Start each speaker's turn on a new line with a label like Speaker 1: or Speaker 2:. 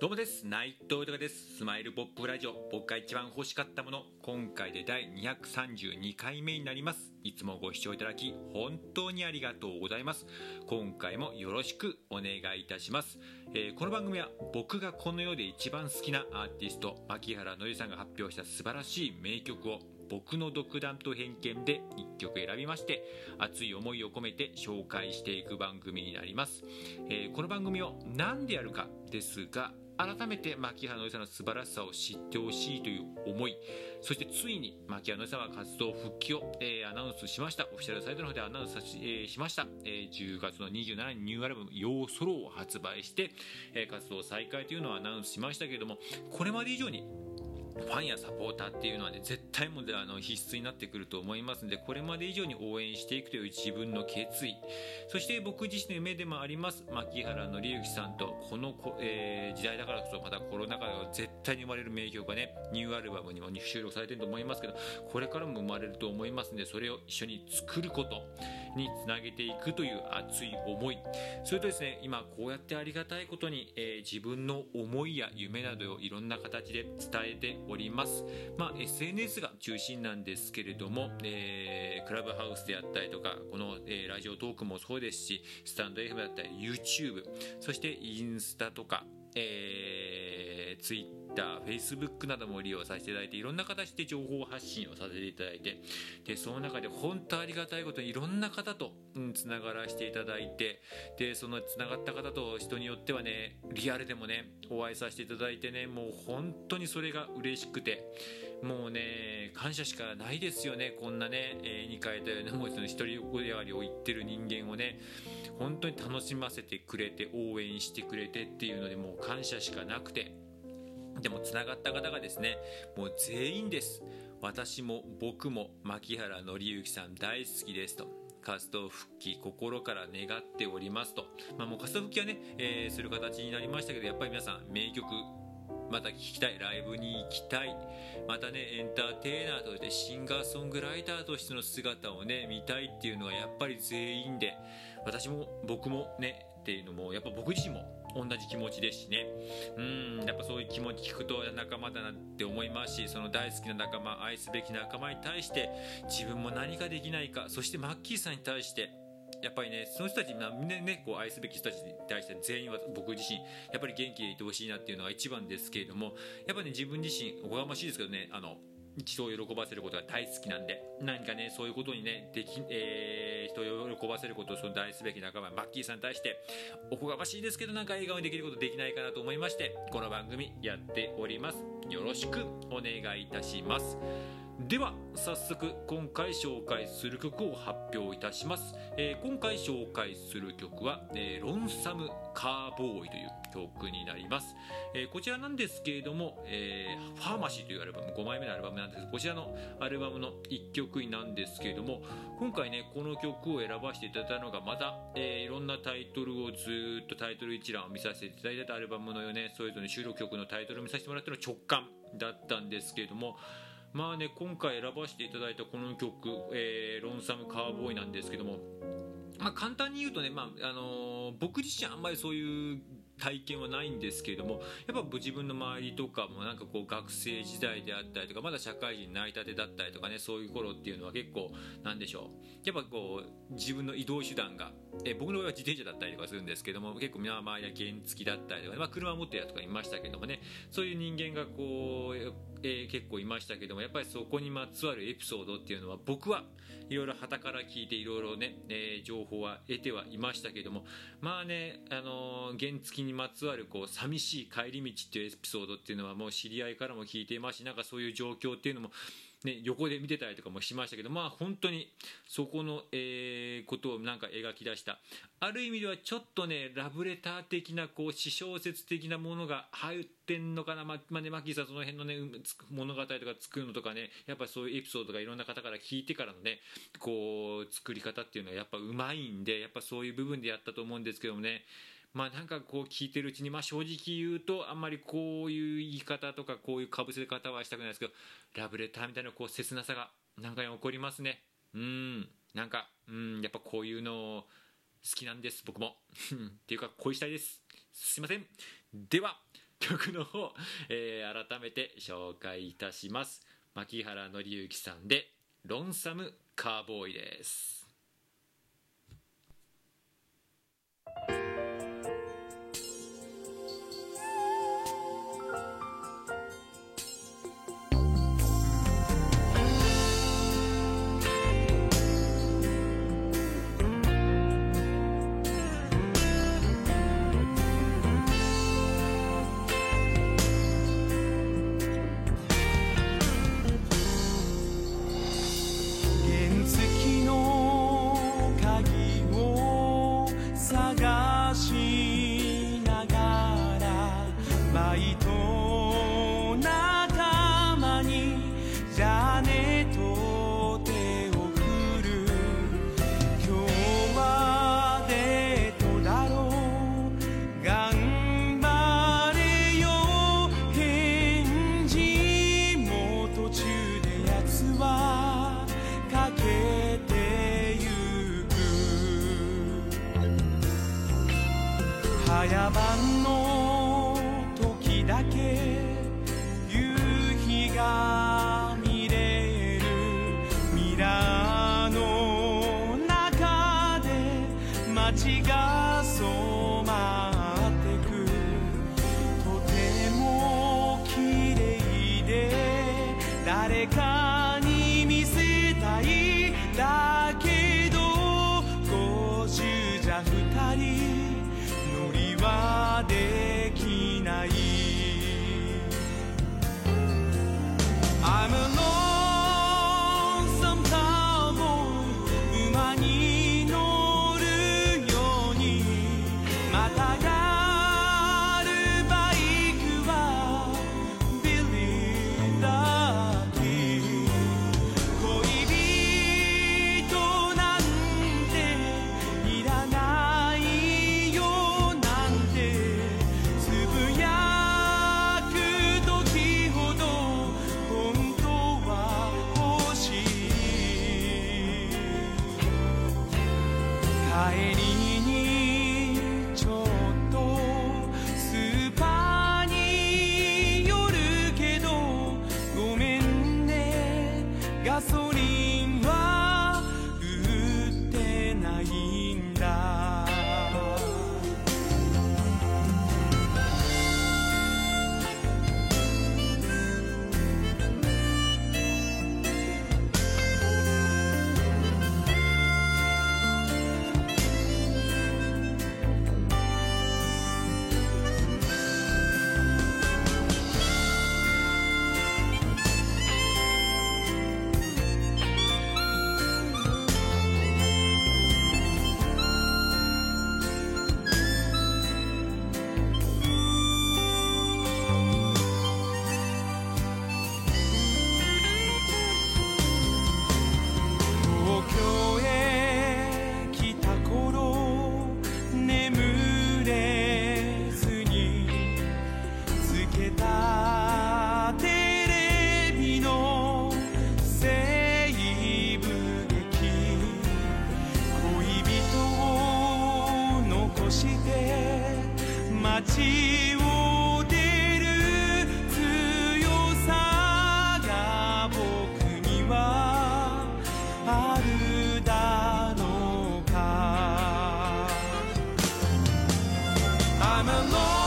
Speaker 1: どうもです。内藤豊です。スマイルポップラジオ。僕が一番欲しかったもの。今回で第232回目になります。いつもご視聴いただき本当にありがとうございます。今回もよろしくお願いいたします、えー、この番組は僕がこの世で一番好きなアーティスト牧原のりさんが発表した素晴らしい名曲を僕の独断と偏見で1曲選びまして熱い思いを込めて紹介していく番組になります、えー、この番組を何でやるかですが改めて牧原のりさんの素晴らしさを知ってほしいという思いそしてついに牧原のりさんは活動復帰を、えー、アナウンスしました。オフィシャルサイトの方でアナウンスし,、えー、しました、えー、10月の27日にニューアルバム「ヨーソロ」を発売して、えー、活動再開というのをアナウンスしましたけれどもこれまで以上にファンやサポーターっていうのはね絶対もあの必須になってくると思いますのでこれまで以上に応援していくという自分の決意。そして僕自身の夢でもあります。牧原紀之さんとこのえー、時代だからこそまたコロナ禍で絶対に生まれる名曲がね。ニューアルバムにも収録されてると思いますけどこれからも生まれると思いますのでそれを一緒に作ることにつなげていくという熱い思い。それとですね今こうやってありがたいことに、えー、自分の思いや夢などをいろんな形で伝えております、まあ、SNS が中心なんですけれども、えー、クラブハウスであったりとかこの、えー、ラジオトークもそうですしスタンド FM だったり YouTube そしてインスタとかえー、Twitter、Facebook なども利用させていただいていろんな形で情報発信をさせていただいてでその中で本当ありがたいことにいろんな方とつな、がらせていただいてでそのつながった方と人によってはねリアルでもねお会いさせていただいてねもう本当にそれが嬉しくてもうね感謝しかないですよねこんなね絵に描いたようなもうその一人横でありを言ってる人間をね本当に楽しませてくれて応援してくれてっていうのでもう感謝しかなくてでもつながった方がですねもう全員です。私も僕も牧原紀之さん大好きですと。活動復帰心から願っておりますと、まあ、もう活動復帰はね、えー、する形になりましたけどやっぱり皆さん名曲また聴きたいライブに行きたい。またねエンターテイナーとしてシンガーソングライターとしての姿をね見たいっていうのはやっぱり全員で私も僕もねっていうのもやっぱ僕自身も同じ気持ちですしね。うんやっぱそういう気持ち聞くと仲間だなって思いますしその大好きな仲間愛すべき仲間に対して自分も何かできないかそしてマッキーさんに対してやっぱりねその人たちみんなねこう愛すべき人たちに対して全員は僕自身やっぱり元気でいてほしいなっていうのが一番ですけれどもやっぱね自分自身おこがましいですけどねあの人を喜ばせることが大好きなんで何かねそういうことにねでき、えー、人を喜ばせることをその大すべき仲間マッキーさんに対しておこがましいですけどなんか笑顔にできることできないかなと思いましてこの番組やっております。よろしくお願いいたします。では早速今回紹介する曲を発表いたします、えー、今回紹介する曲は、えー、ロンサムカーボーイという曲になります、えー、こちらなんですけれども、えファーマシーというアルバム5枚目のアルバムなんですこちらのアルバムの1曲なんですけれども今回ねこの曲を選ばせていただいたのがまた、えいろんなタイトルをずっとタイトル一覧を見させていただいたアルバムのよねそれぞれ収録曲のタイトルを見させてもらったの直感だったんですけれどもまあね今回選ばせていただいたこの曲「えー、ロンサムカーボーイ」なんですけどもまあ、簡単に言うとね、まああのー、僕自身あんまりそういう体験はないんですけれどもやっぱ自分の周りとかもなんかこう学生時代であったりとかまだ社会人なりたてだったりとかねそういう頃っていうのは結構なんでしょう。やっぱこう自分の移動手段がえ僕の場合は自転車だったりとかするんですけども結構みんな周りは原付だったりとか、まあ、車持ってるやつとかいましたけどもねそういう人間がこう、えー、結構いましたけどもやっぱりそこにまつわるエピソードっていうのは僕はいろいろ旗から聞いていろいろね、えー、情報は得てはいましたけどもまあね、あのー、原付にまつわるこう寂しい帰り道っていうエピソードっていうのはもう知り合いからも聞いていますしなんかそういう状況っていうのもね、横で見てたりとかもしましたけど、まあ本当にそこの、えー、ことをなんか描き出した。ある意味ではちょっとね、ラブレター的な、こう、私小説的なものが入ってんのかな。ま、まあね、マキーさんその辺のね、物語とか作るのとかね、やっぱそういうエピソードがいろんな方から聞いてからのね、こう、作り方っていうのはやっぱうまいんで、やっぱそういう部分でやったと思うんですけどもね、まあなんかこう聞いてるうちに、まあ正直言うと、あんまりこういう言い方とか、こういうかぶせ方はしたくないですけど、ラブレターみたいなこう切なさが、なんかに起こりますね。うん、なんか、うん、やっぱこういうの好きなんです、僕も。っていうか、恋したいです。すいません。では、曲の方、えー、改めて紹介いたします。牧原紀之さんで、ロンサムカーボーイです。
Speaker 2: 다시 茶の時だけ夕日が見れるミラーの中で間違い I'm alone.